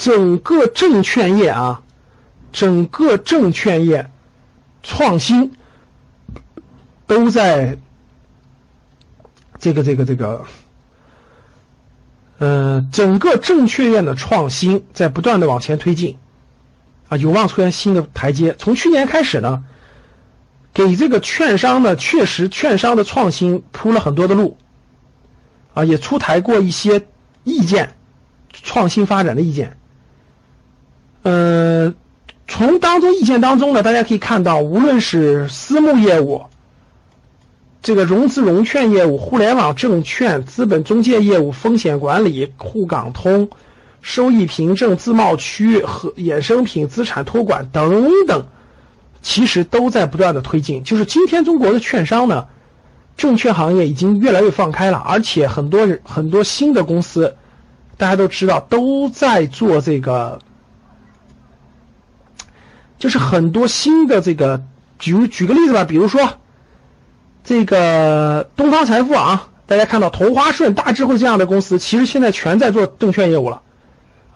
整个证券业啊，整个证券业创新都在这个这个这个，呃，整个证券业的创新在不断的往前推进啊，有望出现新的台阶。从去年开始呢，给这个券商呢，确实券商的创新铺了很多的路啊，也出台过一些意见。创新发展的意见，呃，从当中意见当中呢，大家可以看到，无论是私募业务、这个融资融券业务、互联网证券、资本中介业务、风险管理、沪港通、收益凭证、自贸区和衍生品资产托管等等，其实都在不断的推进。就是今天中国的券商呢，证券行业已经越来越放开了，而且很多人很多新的公司。大家都知道，都在做这个，就是很多新的这个，举举个例子吧，比如说这个东方财富啊，大家看到同花顺、大智慧这样的公司，其实现在全在做证券业务了，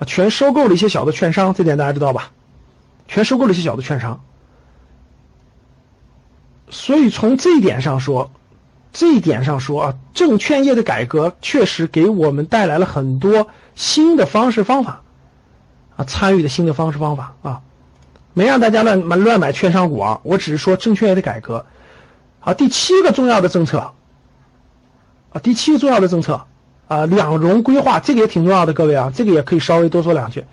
啊，全收购了一些小的券商，这点大家知道吧？全收购了一些小的券商，所以从这一点上说。这一点上说啊，证券业的改革确实给我们带来了很多新的方式方法，啊，参与的新的方式方法啊，没让大家乱买乱买券商股啊，我只是说证券业的改革。好，第七个重要的政策，啊，第七个重要的政策啊，两融规划，这个也挺重要的，各位啊，这个也可以稍微多说两句。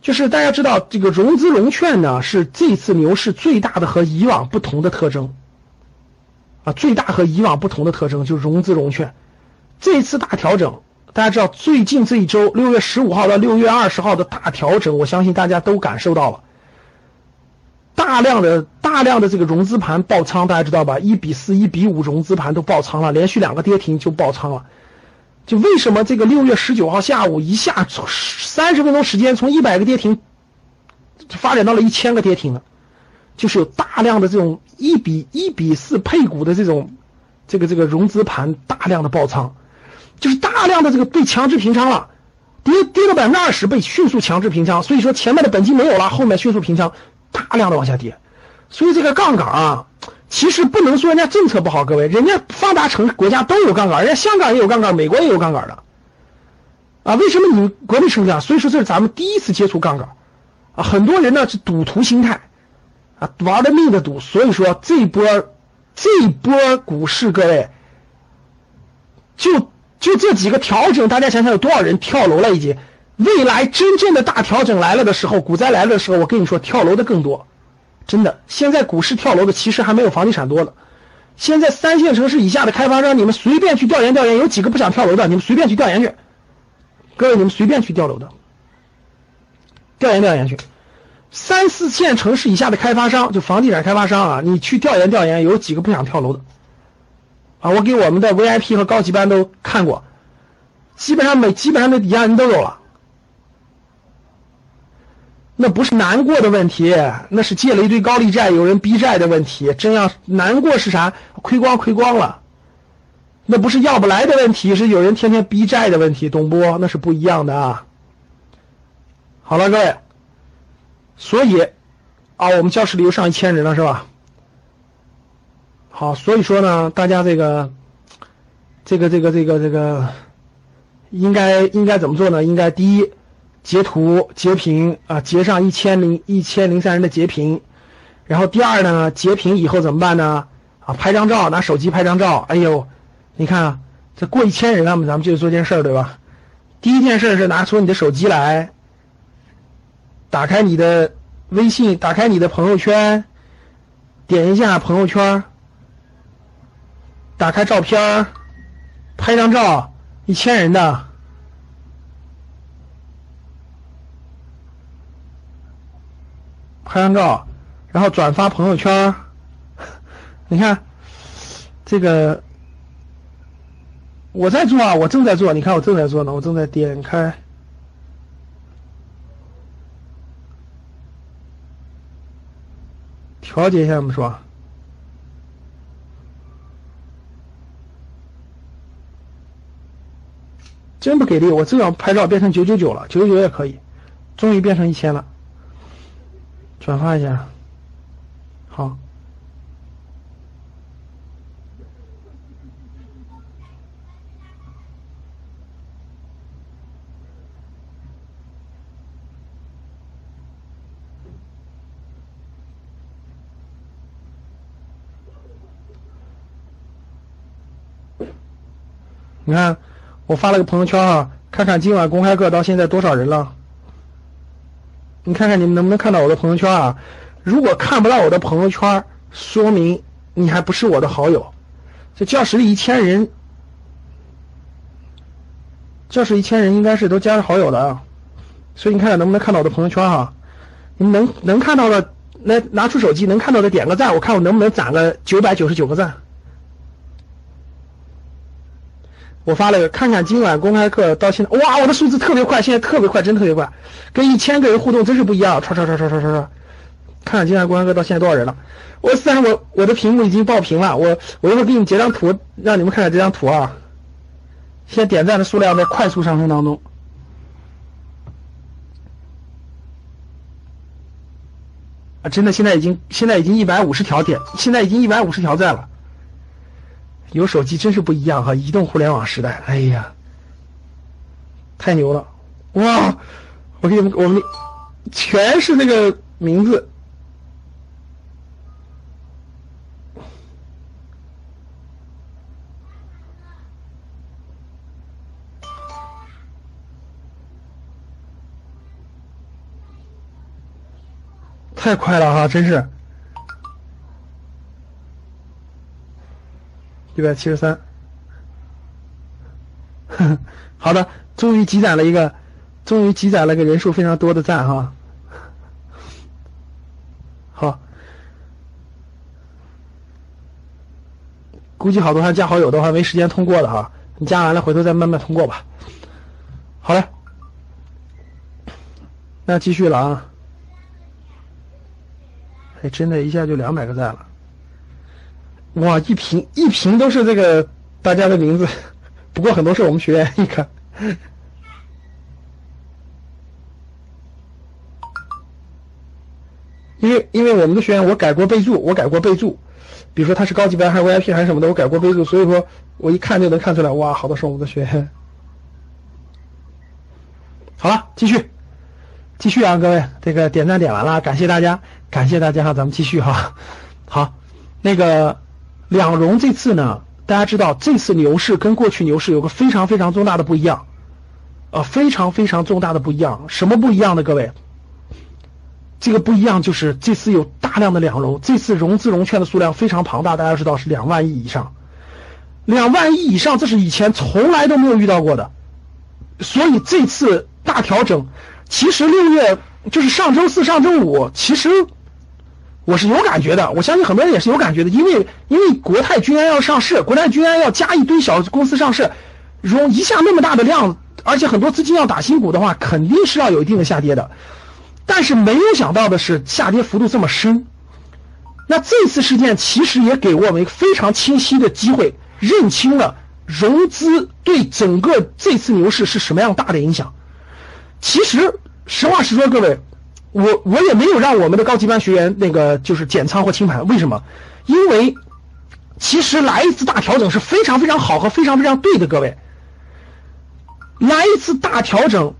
就是大家知道，这个融资融券呢，是这次牛市最大的和以往不同的特征。啊，最大和以往不同的特征就是融资融券，这次大调整，大家知道最近这一周六月十五号到六月二十号的大调整，我相信大家都感受到了，大量的大量的这个融资盘爆仓，大家知道吧？一比四、一比五融资盘都爆仓了，连续两个跌停就爆仓了。就为什么这个六月十九号下午一下三十分钟时间从一百个跌停发展到了一千个跌停呢？就是有大量的这种一比一比四配股的这种，这个这个融资盘大量的爆仓，就是大量的这个被强制平仓了，跌跌了百分之二十被迅速强制平仓，所以说前面的本金没有了，后面迅速平仓，大量的往下跌，所以这个杠杆啊，其实不能说人家政策不好，各位，人家发达城国家都有杠杆，人家香港也有杠杆，美国也有杠杆的，啊，为什么你们国内成这样？所以说这是咱们第一次接触杠杆，啊，很多人呢是赌徒心态。啊，玩的命的赌，所以说这波这波股市，各位就就这几个调整，大家想想有多少人跳楼了？已经，未来真正的大调整来了的时候，股灾来了的时候，我跟你说，跳楼的更多，真的。现在股市跳楼的其实还没有房地产多呢。现在三线城市以下的开发商，你们随便去调研调研，有几个不想跳楼的？你们随便去调研去，各位，你们随便去调楼的，调研调研去。三四线城市以下的开发商，就房地产开发商啊，你去调研调研，有几个不想跳楼的？啊，我给我们的 VIP 和高级班都看过，基本上每基本上的抵押人都有了。那不是难过的问题，那是借了一堆高利债，有人逼债的问题。真要难过是啥？亏光亏光了，那不是要不来的问题，是有人天天逼债的问题，懂不？那是不一样的啊。好了，各位。所以，啊，我们教室里又上一千人了，是吧？好，所以说呢，大家这个，这个，这个，这个，这个，应该应该怎么做呢？应该第一，截图截屏啊，截上一千零一千零三人的截屏。然后第二呢，截屏以后怎么办呢？啊，拍张照，拿手机拍张照。哎呦，你看啊，这过一千人了，咱们就做件事儿，对吧？第一件事是拿出你的手机来。打开你的微信，打开你的朋友圈，点一下朋友圈，打开照片，拍张照，一千人的，拍张照，然后转发朋友圈。你看，这个我在做啊，我正在做。你看我正在做呢，我正在点开调节一下，我们说。真不给力！我正要拍照变成九九九了，九九九也可以，终于变成一千了。转发一下，好。你看。我发了个朋友圈啊，看看今晚公开课到现在多少人了？你看看你们能不能看到我的朋友圈啊？如果看不到我的朋友圈，说明你还不是我的好友。这教室里一千人，教室一千人应该是都加了好友的啊，所以你看看能不能看到我的朋友圈哈？你们能能看到的，来拿出手机能看到的点个赞，我看我能不能攒个九百九十九个赞。我发了个，看看今晚公开课到现在，哇，我的数字特别快，现在特别快，真特别快，跟一千个人互动真是不一样，唰唰唰唰唰唰，看看今晚公开课到现在多少人了？我虽然我我的屏幕已经爆屏了，我我一会儿给你截张图，让你们看看这张图啊。现在点赞的数量在快速上升当中，啊，真的现在已经现在已经一百五十条点，现在已经一百五十条赞了。有手机真是不一样哈！移动互联网时代，哎呀，太牛了！哇，我给你们，我们全是那个名字，太快了哈！真是。一百七十三，好的，终于积攒了一个，终于积攒了个人数非常多的赞哈。好，估计好多还加好友的话没时间通过的哈，你加完了回头再慢慢通过吧。好嘞，那继续了啊。哎，真的一下就两百个赞了。哇，一屏一屏都是这个大家的名字，不过很多是我们学员，你看，因为因为我们的学员我改过备注，我改过备注，比如说他是高级班还是 VIP 还是什么的，我改过备注，所以说我一看就能看出来，哇，好多是我们的学员。好了，继续，继续啊，各位，这个点赞点完了，感谢大家，感谢大家哈，咱们继续哈，好，那个。两融这次呢，大家知道这次牛市跟过去牛市有个非常非常重大的不一样，呃，非常非常重大的不一样。什么不一样的？各位，这个不一样就是这次有大量的两融，这次融资融券的数量非常庞大，大家知道是两万亿以上，两万亿以上，这是以前从来都没有遇到过的。所以这次大调整，其实六月就是上周四、上周五，其实。我是有感觉的，我相信很多人也是有感觉的，因为因为国泰君安要上市，国泰君安要加一堆小公司上市，融一下那么大的量，而且很多资金要打新股的话，肯定是要有一定的下跌的。但是没有想到的是，下跌幅度这么深。那这次事件其实也给我们非常清晰的机会，认清了融资对整个这次牛市是什么样大的影响。其实实话实说，各位。我我也没有让我们的高级班学员那个就是减仓或清盘，为什么？因为其实来一次大调整是非常非常好和非常非常对的，各位。来一次大调整，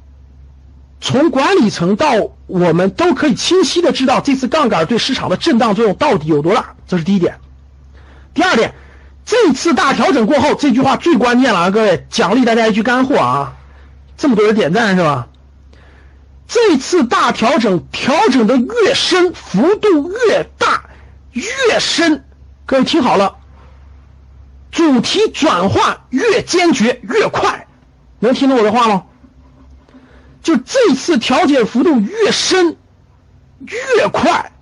从管理层到我们都可以清晰的知道这次杠杆对市场的震荡作用到底有多大，这是第一点。第二点，这次大调整过后，这句话最关键了啊，各位，奖励大家一句干货啊，这么多人点赞是吧？这次大调整调整的越深，幅度越大，越深。各位听好了，主题转换越坚决越快，能听懂我的话吗？就这次调节幅度越深，越快，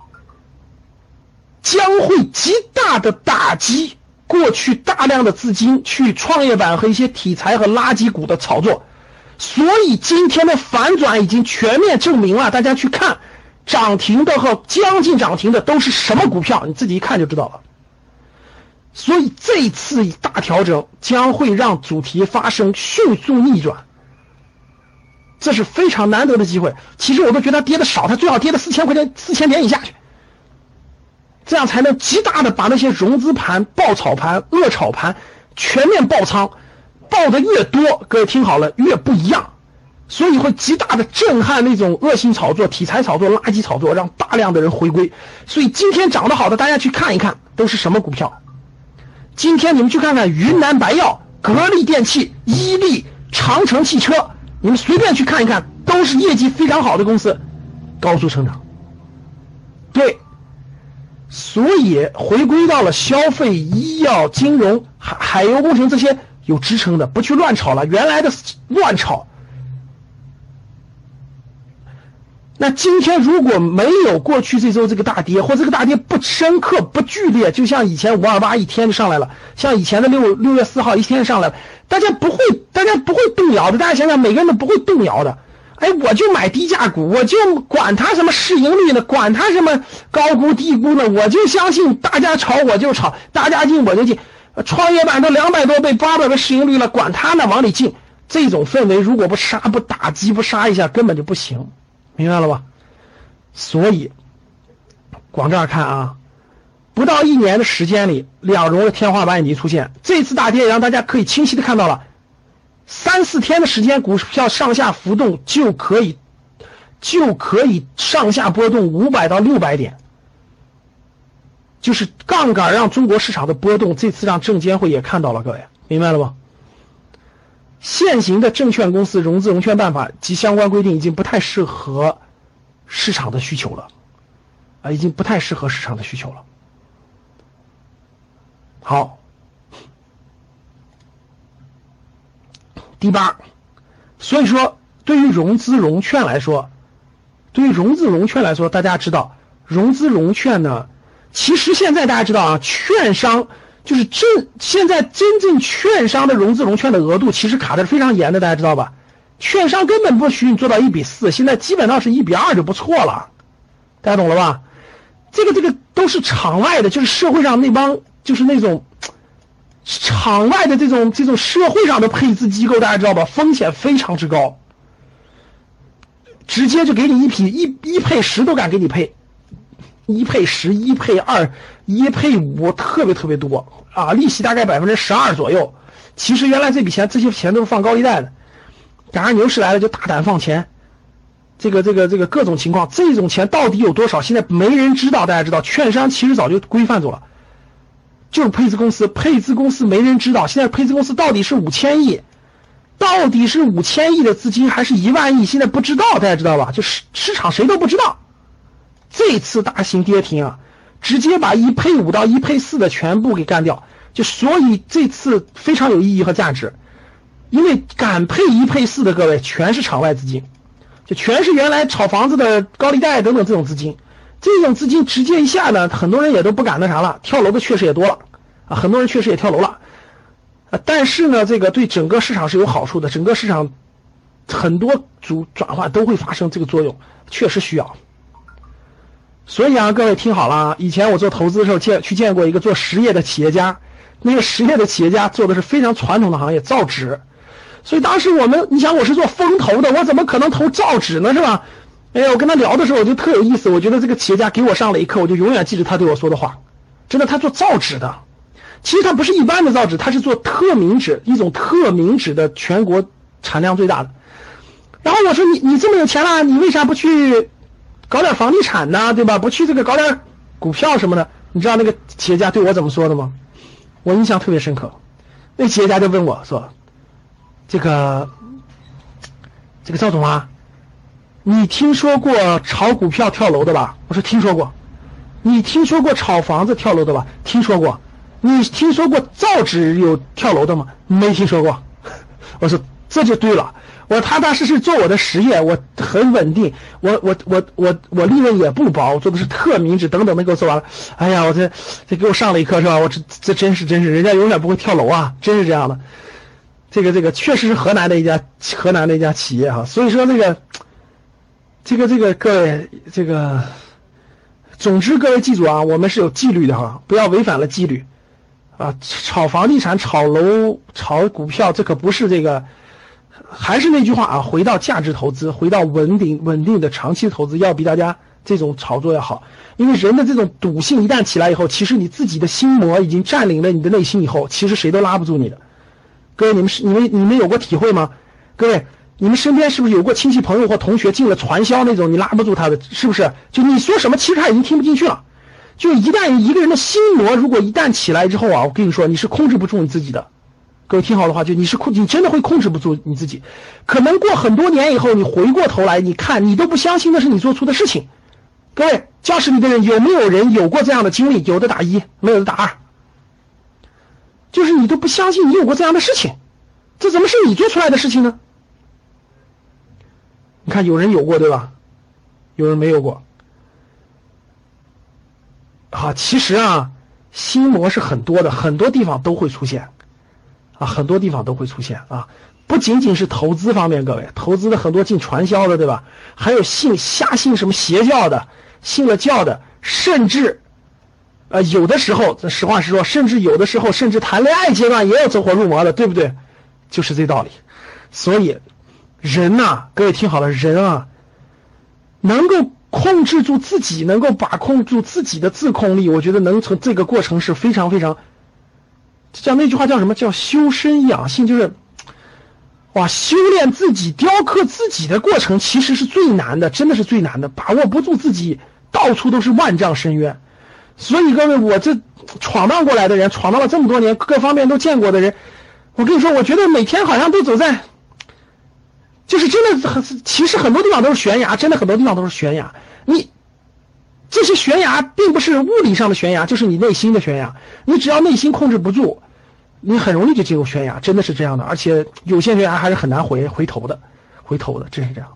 将会极大的打击过去大量的资金去创业板和一些题材和垃圾股的炒作。所以今天的反转已经全面证明了，大家去看涨停的和将近涨停的都是什么股票，你自己一看就知道了。所以这一次大调整将会让主题发生迅速逆转，这是非常难得的机会。其实我都觉得它跌的少，它最好跌到四千块钱、四千点以下去，这样才能极大的把那些融资盘、爆炒盘、恶炒盘全面爆仓，报的越多，各位听好了，越不一样，所以会极大的震撼那种恶性炒作、题材炒作、垃圾炒作，让大量的人回归。所以今天涨得好的，大家去看一看，都是什么股票。今天你们去看看云南白药、格力电器、伊利、长城汽车，你们随便去看一看，都是业绩非常好的公司，高速成长。对，所以回归到了消费、医药、金融、海海油工程这些有支撑的，不去乱炒了。原来的乱炒。那今天如果没有过去这周这个大跌，或这个大跌不深刻、不剧烈，就像以前五二八一天就上来了，像以前的六六月四号一天就上来了，大家不会，大家不会动摇的。大家想想，每个人都不会动摇的。哎，我就买低价股，我就管它什么市盈率呢，管它什么高估低估呢，我就相信大家炒我就炒，大家进我就进。创业板都两百多倍、八百倍市盈率了，管它呢，往里进。这种氛围如果不杀、不打击、不杀一下，根本就不行。明白了吧？所以，往这儿看啊，不到一年的时间里，两融的天花板已经出现。这次大跌也让大家可以清晰的看到了，三四天的时间，股票上下浮动就可以，就可以上下波动五百到六百点，就是杠杆让中国市场的波动。这次让证监会也看到了，各位明白了吗？现行的证券公司融资融券办法及相关规定已经不太适合市场的需求了，啊，已经不太适合市场的需求了。好，第八，所以说对于融资融券来说，对于融资融券来说，大家知道融资融券呢，其实现在大家知道啊，券商。就是正现在真正券商的融资融券的额度其实卡的是非常严的，大家知道吧？券商根本不许你做到一比四，现在基本上是一比二就不错了，大家懂了吧？这个这个都是场外的，就是社会上那帮就是那种场外的这种这种社会上的配资机构，大家知道吧？风险非常之高，直接就给你一匹一一配十都敢给你配。一配十，一配二，一配五，特别特别多啊！利息大概百分之十二左右。其实原来这笔钱，这些钱都是放高利贷的。赶上牛市来了，就大胆放钱。这个这个这个各种情况，这种钱到底有多少？现在没人知道。大家知道，券商其实早就规范住了，就是配资公司，配资公司没人知道。现在配资公司到底是五千亿，到底是五千亿的资金，还是一万亿？现在不知道，大家知道吧？就是市场谁都不知道。这次大型跌停啊，直接把一配五到一配四的全部给干掉，就所以这次非常有意义和价值，因为敢配一配四的各位全是场外资金，就全是原来炒房子的高利贷等等这种资金，这种资金直接一下呢，很多人也都不敢那啥了，跳楼的确实也多了啊，很多人确实也跳楼了，但是呢，这个对整个市场是有好处的，整个市场很多组转换都会发生这个作用，确实需要。所以啊，各位听好了啊！以前我做投资的时候见去见过一个做实业的企业家，那个实业的企业家做的是非常传统的行业造纸，所以当时我们，你想我是做风投的，我怎么可能投造纸呢？是吧？哎呀，我跟他聊的时候我就特有意思，我觉得这个企业家给我上了一课，我就永远记着他对我说的话。真的，他做造纸的，其实他不是一般的造纸，他是做特明纸，一种特明纸的全国产量最大的。然后我说你你这么有钱了，你为啥不去？搞点房地产呐，对吧？不去这个搞点股票什么的，你知道那个企业家对我怎么说的吗？我印象特别深刻。那企业家就问我说：“这个，这个赵总啊，你听说过炒股票跳楼的吧？”我说：“听说过。”你听说过炒房子跳楼的吧？听说过。你听说过造纸有跳楼的吗？没听说过。我说：“这就对了。我踏踏实实做我的实业，我很稳定，我我我我我利润也不薄，我做的是特明智等等的给我做完了。哎呀，我这这给我上了一课是吧？我这这真是真是，人家永远不会跳楼啊，真是这样的。这个这个确实是河南的一家河南的一家企业哈，所以说那个这个这个各位这个，总之各位记住啊，我们是有纪律的哈，不要违反了纪律啊。炒房地产、炒楼、炒股票，这可不是这个。还是那句话啊，回到价值投资，回到稳定稳定的长期投资，要比大家这种炒作要好。因为人的这种赌性一旦起来以后，其实你自己的心魔已经占领了你的内心以后，其实谁都拉不住你的。各位，你们是你们你们有过体会吗？各位，你们身边是不是有过亲戚朋友或同学进了传销那种，你拉不住他的，是不是？就你说什么，其实他已经听不进去了。就一旦一个人的心魔如果一旦起来之后啊，我跟你说，你是控制不住你自己的。各位听好的话，就你是控，你真的会控制不住你自己。可能过很多年以后，你回过头来，你看你都不相信那是你做出的事情。各位，教室里的人有没有人有过这样的经历？有的打一，没有的打二。就是你都不相信你有过这样的事情，这怎么是你做出来的事情呢？你看，有人有过对吧？有人没有过。好，其实啊，心魔是很多的，很多地方都会出现。很多地方都会出现啊，不仅仅是投资方面，各位投资的很多进传销的，对吧？还有信瞎信什么邪教的，信了教的，甚至，呃，有的时候，实话实说，甚至有的时候，甚至谈恋爱阶段也有走火入魔的，对不对？就是这道理。所以，人呐，各位听好了，人啊，能够控制住自己，能够把控住自己的自控力，我觉得能从这个过程是非常非常。叫那句话叫什么叫修身养性？就是，哇，修炼自己、雕刻自己的过程，其实是最难的，真的是最难的。把握不住自己，到处都是万丈深渊。所以各位，我这闯荡过来的人，闯荡了这么多年，各方面都见过的人，我跟你说，我觉得每天好像都走在，就是真的很，其实很多地方都是悬崖，真的很多地方都是悬崖。你。这些悬崖并不是物理上的悬崖，就是你内心的悬崖。你只要内心控制不住，你很容易就进入悬崖，真的是这样的。而且有些悬崖还是很难回回头的，回头的，真是这样。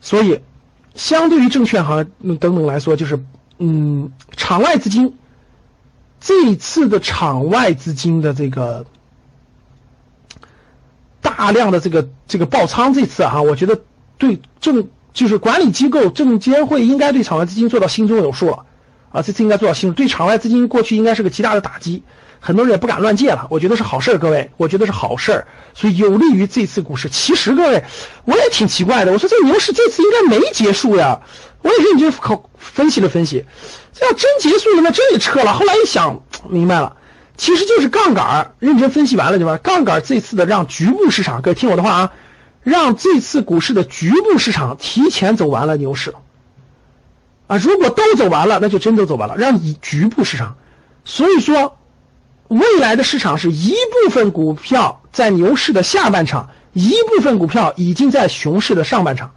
所以，相对于证券行等等来说，就是嗯，场外资金这一次的场外资金的这个大量的这个这个爆仓，这次啊，我觉得对证。就是管理机构证监会应该对场外资金做到心中有数了，啊，这次应该做到心对场外资金过去应该是个极大的打击，很多人也不敢乱借了，我觉得是好事儿，各位，我觉得是好事儿，所以有利于这次股市。其实各位，我也挺奇怪的，我说这牛市这次应该没结束呀，我也认真考分析了分析，这要真结束了，那真得撤了。后来一想明白了，其实就是杠杆，认真分析完了就完，杠杆这次的让局部市场，各位听我的话啊。让这次股市的局部市场提前走完了牛市，啊，如果都走完了，那就真都走完了。让你局部市场，所以说，未来的市场是一部分股票在牛市的下半场，一部分股票已经在熊市的上半场，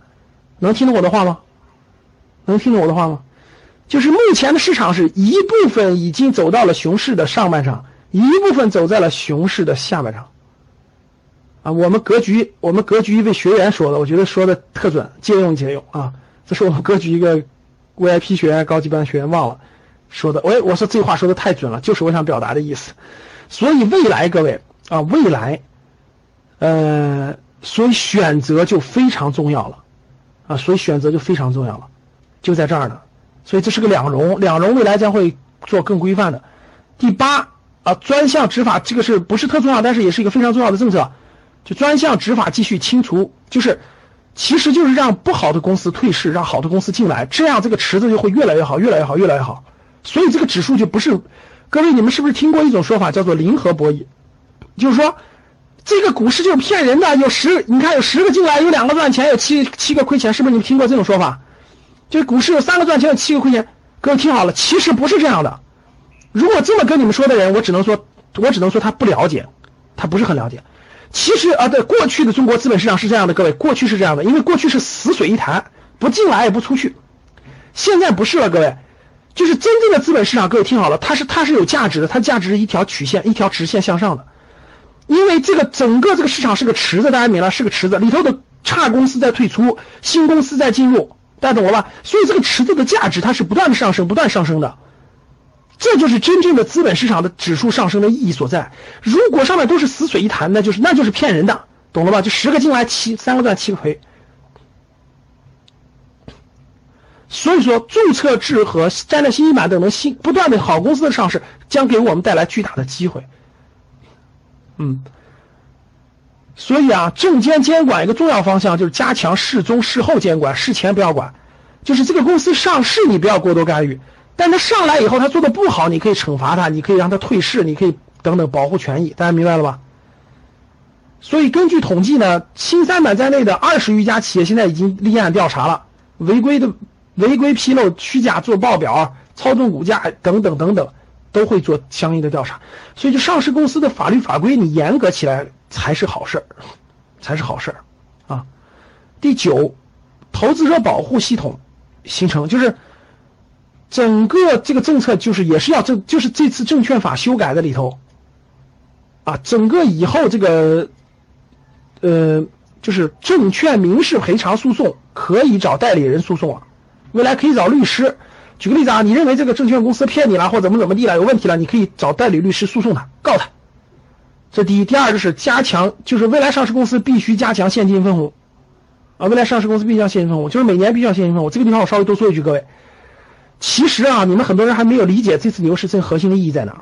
能听懂我的话吗？能听懂我的话吗？就是目前的市场是一部分已经走到了熊市的上半场，一部分走在了熊市的下半场。啊，我们格局，我们格局一位学员说的，我觉得说的特准，借用借用啊。这是我们格局一个 VIP 学员、高级班学员忘了说的，我我说这话说的太准了，就是我想表达的意思。所以未来各位啊，未来，呃，所以选择就非常重要了啊，所以选择就非常重要了，就在这儿呢。所以这是个两融，两融未来将会做更规范的。第八啊，专项执法这个是不是特重要，但是也是一个非常重要的政策。就专项执法继续清除，就是，其实就是让不好的公司退市，让好的公司进来，这样这个池子就会越来越好，越来越好，越来越好。所以这个指数就不是，各位你们是不是听过一种说法叫做零和博弈？就是说，这个股市就是骗人的，有十，你看有十个进来，有两个赚钱，有七七个亏钱，是不是你们听过这种说法？就是股市有三个赚钱，有七个亏钱。各位听好了，其实不是这样的。如果这么跟你们说的人，我只能说，我只能说他不了解，他不是很了解。其实啊，对过去的中国资本市场是这样的，各位，过去是这样的，因为过去是死水一潭，不进来也不出去。现在不是了，各位，就是真正的资本市场，各位听好了，它是它是有价值的，它价值是一条曲线，一条直线向上的。因为这个整个这个市场是个池子，大家明了是个池子，里头的差公司在退出，新公司在进入，大家懂了吧？所以这个池子的价值它是不断的上升，不断上升的，这就是真正的资本市场的指数上升的意义所在。如果上面都是死水一潭，那就是那就是骗人的，懂了吧？就十个进来七三个赚七个赔。所以说，注册制和战略信息板等等新不断的好公司的上市，将给我们带来巨大的机会。嗯，所以啊，证监监管一个重要方向就是加强事中事后监管，事前不要管。就是这个公司上市，你不要过多干预，但他上来以后他做的不好，你可以惩罚他，你可以让他退市，你可以等等保护权益。大家明白了吧？所以根据统计呢，新三板在内的二十余家企业现在已经立案调查了，违规的、违规披露、虚假做报表、操纵股价等等等等。都会做相应的调查，所以就上市公司的法律法规，你严格起来才是好事儿，才是好事儿啊。第九，投资者保护系统形成，就是整个这个政策就是也是要证，就是这次证券法修改的里头啊，整个以后这个呃，就是证券民事赔偿诉讼可以找代理人诉讼了，未来可以找律师。举个例子啊，你认为这个证券公司骗你了，或怎么怎么地了，有问题了，你可以找代理律师诉讼他，告他。这第一，第二就是加强，就是未来上市公司必须加强现金分红啊，未来上市公司必须要现金分红，就是每年必须要现金分红。这个地方我稍微多说一句，各位，其实啊，你们很多人还没有理解这次牛市最核心的意义在哪儿。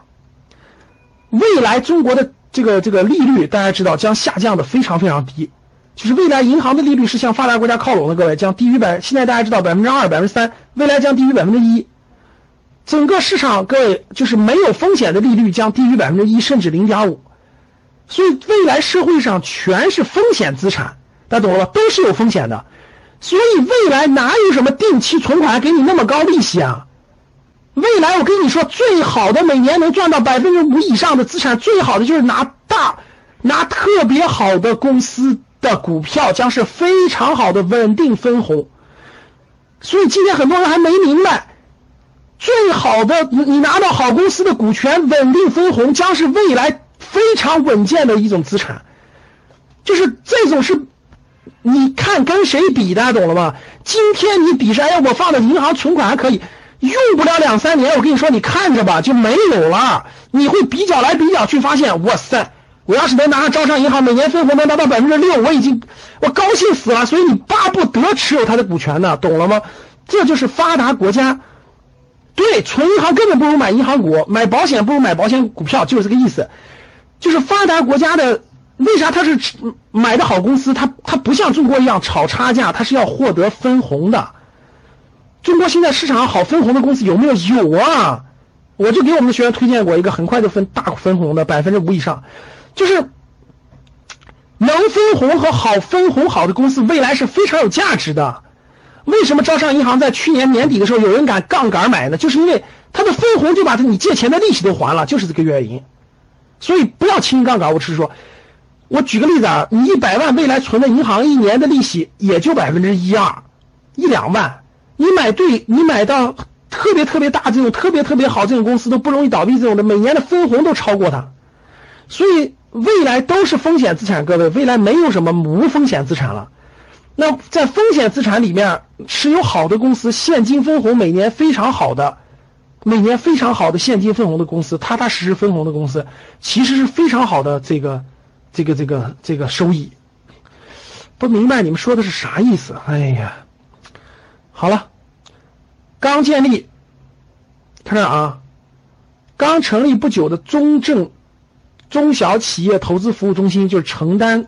未来中国的这个这个利率，大家知道将下降的非常非常低。就是未来银行的利率是向发达国家靠拢的，各位将低于百，现在大家知道百分之二、百分之三，未来将低于百分之一。整个市场，各位就是没有风险的利率将低于百分之一，甚至零点五。所以未来社会上全是风险资产，大家懂了吧？都是有风险的。所以未来哪有什么定期存款给你那么高利息啊？未来我跟你说，最好的每年能赚到百分之五以上的资产，最好的就是拿大拿特别好的公司。的股票将是非常好的稳定分红，所以今天很多人还没明白，最好的你拿到好公司的股权稳定分红将是未来非常稳健的一种资产，就是这种是，你看跟谁比，大家懂了吗？今天你比是，哎，我放的银行存款还可以，用不了两三年，我跟你说，你看着吧，就没有了，你会比较来比较去发现，哇塞。我要是能拿上招商银行每年分红能达到百分之六，我已经我高兴死了。所以你巴不得持有它的股权呢，懂了吗？这就是发达国家。对，存银行根本不如买银行股，买保险不如买保险股票，就是这个意思。就是发达国家的，为啥他是买的好公司？他他不像中国一样炒差价，他是要获得分红的。中国现在市场上好分红的公司有没有？有啊，我就给我们的学员推荐过一个，很快就分大分红的，百分之五以上。就是能分红和好分红好的公司，未来是非常有价值的。为什么招商银行在去年年底的时候有人敢杠杆买呢？就是因为它的分红就把你借钱的利息都还了，就是这个原因。所以不要轻易杠杆。我只是说，我举个例子啊，你一百万未来存的银行一年的利息也就百分之一二，一两万。你买对，你买到特别特别大这种特别特别好这种公司都不容易倒闭这种的，每年的分红都超过它。所以。未来都是风险资产，各位，未来没有什么无风险资产了。那在风险资产里面，持有好的公司，现金分红每年非常好的，每年非常好的现金分红的公司，踏踏实实分红的公司，其实是非常好的这个这个这个这个收益。不明白你们说的是啥意思？哎呀，好了，刚建立，看这啊，刚成立不久的中证。中小企业投资服务中心就是承担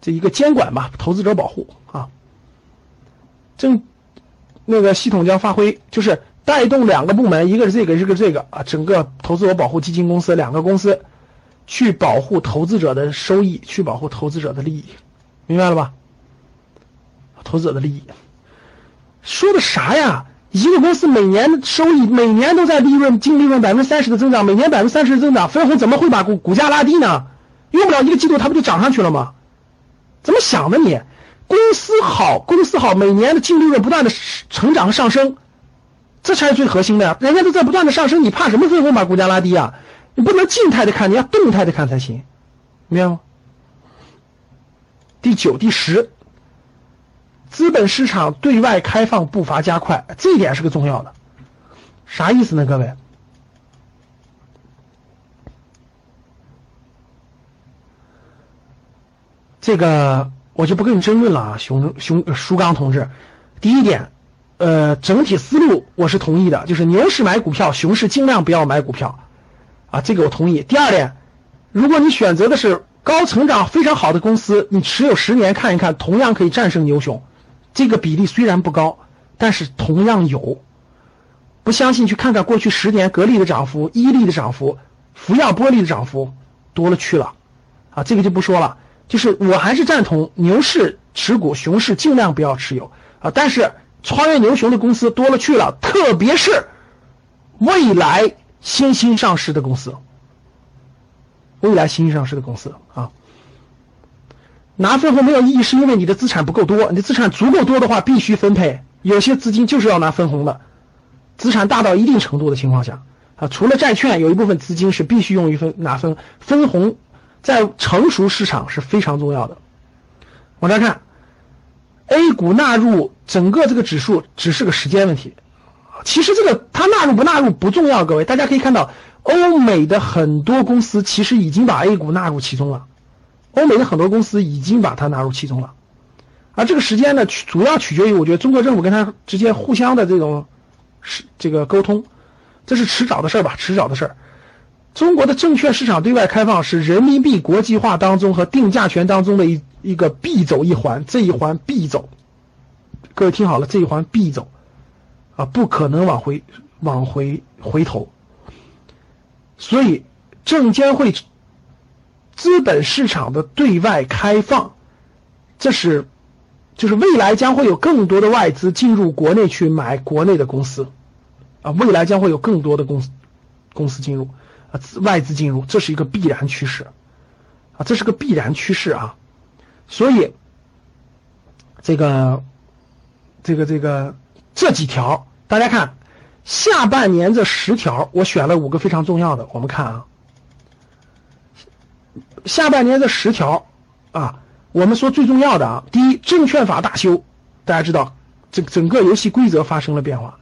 这一个监管吧，投资者保护啊。正那个系统将发挥，就是带动两个部门，一个是这个，一个是这个啊，整个投资者保护基金公司两个公司去保护投资者的收益，去保护投资者的利益，明白了吧？投资者的利益，说的啥呀？一个公司每年的收益每年都在利润净利润百分之三十的增长，每年百分之三十的增长，分红怎么会把股股价拉低呢？用不了一个季度，它不就涨上去了吗？怎么想的你？公司好，公司好，每年的净利润不断的成长和上升，这才是最核心的呀。人家都在不断的上升，你怕什么分红把股价拉低啊？你不能静态的看，你要动态的看才行，明白吗？第九、第十，资本市场对外开放步伐加快，这一点是个重要的。啥意思呢，各位？这个我就不跟你争论了啊，熊熊舒刚同志。第一点，呃，整体思路我是同意的，就是牛市买股票，熊市尽量不要买股票，啊，这个我同意。第二点，如果你选择的是高成长非常好的公司，你持有十年看一看，同样可以战胜牛熊。这个比例虽然不高，但是同样有。不相信去看看过去十年格力的涨幅、伊利的涨幅、福耀玻璃的涨幅多了去了，啊，这个就不说了。就是我还是赞同牛市持股，熊市尽量不要持有啊。但是超越牛熊的公司多了去了，特别是未来新兴上市的公司，未来新兴上市的公司啊。拿分红没有意义，是因为你的资产不够多。你的资产足够多的话，必须分配。有些资金就是要拿分红的，资产大到一定程度的情况下啊，除了债券，有一部分资金是必须用于分拿分分红。在成熟市场是非常重要的。往这看，A 股纳入整个这个指数只是个时间问题。其实这个它纳入不纳入不重要，各位大家可以看到，欧美的很多公司其实已经把 A 股纳入其中了。欧美的很多公司已经把它纳入其中了。而这个时间呢，主要取决于我觉得中国政府跟它之间互相的这种是这个沟通，这是迟早的事儿吧，迟早的事儿。中国的证券市场对外开放是人民币国际化当中和定价权当中的一一个必走一环，这一环必走。各位听好了，这一环必走，不可能往回往回回头。所以，证监会资本市场的对外开放，这是就是未来将会有更多的外资进入国内去买国内的公司，啊，未来将会有更多的公司公司进入。啊，外资进入，这是一个必然趋势，啊，这是个必然趋势啊，所以，这个，这个，这个这几条，大家看，下半年这十条，我选了五个非常重要的，我们看啊，下半年这十条啊，我们说最重要的啊，第一，证券法大修，大家知道，这整个游戏规则发生了变化，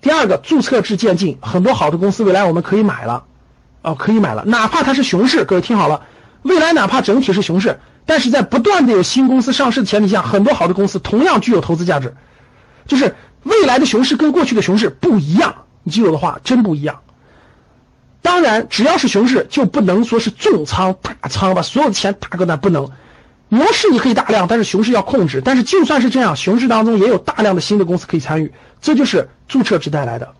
第二个，注册制渐进，很多好的公司未来我们可以买了。哦，可以买了，哪怕它是熊市，各位听好了，未来哪怕整体是熊市，但是在不断的有新公司上市的前提下，很多好的公司同样具有投资价值。就是未来的熊市跟过去的熊市不一样，你记住的话，真不一样。当然，只要是熊市，就不能说是重仓大仓把所有的钱打搁那，不能。牛市你可以大量，但是熊市要控制。但是就算是这样，熊市当中也有大量的新的公司可以参与，这就是注册制带来的。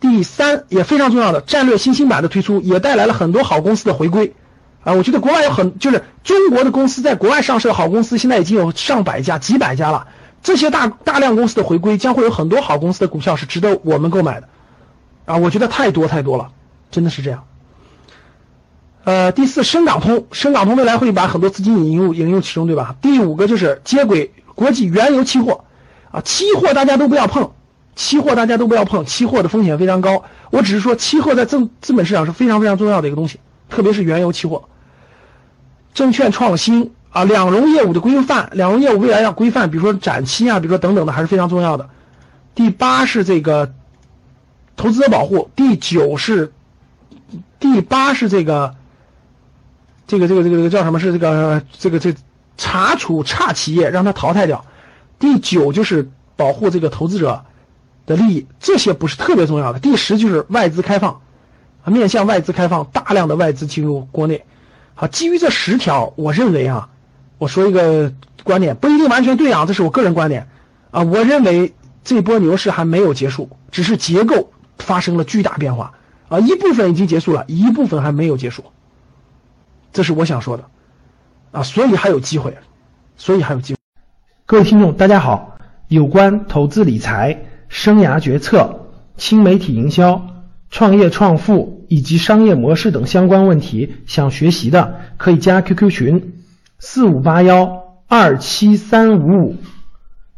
第三也非常重要的战略新兴板的推出，也带来了很多好公司的回归，啊，我觉得国外有很就是中国的公司在国外上市的好公司，现在已经有上百家、几百家了。这些大大量公司的回归，将会有很多好公司的股票是值得我们购买的，啊，我觉得太多太多了，真的是这样。呃，第四，深港通，深港通未来会把很多资金引入引入其中，对吧？第五个就是接轨国际原油期货，啊，期货大家都不要碰。期货大家都不要碰，期货的风险非常高。我只是说，期货在资资本市场是非常非常重要的一个东西，特别是原油期货。证券创新啊，两融业务的规范，两融业务未来要规范，比如说展期啊，比如说等等的，还是非常重要的。第八是这个投资者保护，第九是第八是这个这个这个这个这个叫什么是这个这个这查处差企业，让它淘汰掉。第九就是保护这个投资者。的利益，这些不是特别重要的。第十就是外资开放，面向外资开放，大量的外资进入国内。好，基于这十条，我认为啊，我说一个观点，不一定完全对啊，这是我个人观点啊。我认为这波牛市还没有结束，只是结构发生了巨大变化啊，一部分已经结束了，一部分还没有结束。这是我想说的啊，所以还有机会，所以还有机会。各位听众，大家好，有关投资理财。生涯决策、新媒体营销、创业创富以及商业模式等相关问题，想学习的可以加 QQ 群四五八幺二七三五五，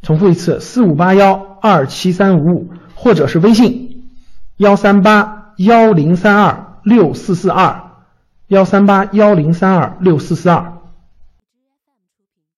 重复一次四五八幺二七三五五，或者是微信幺三八幺零三二六四四二。幺三八幺零三二六四四二。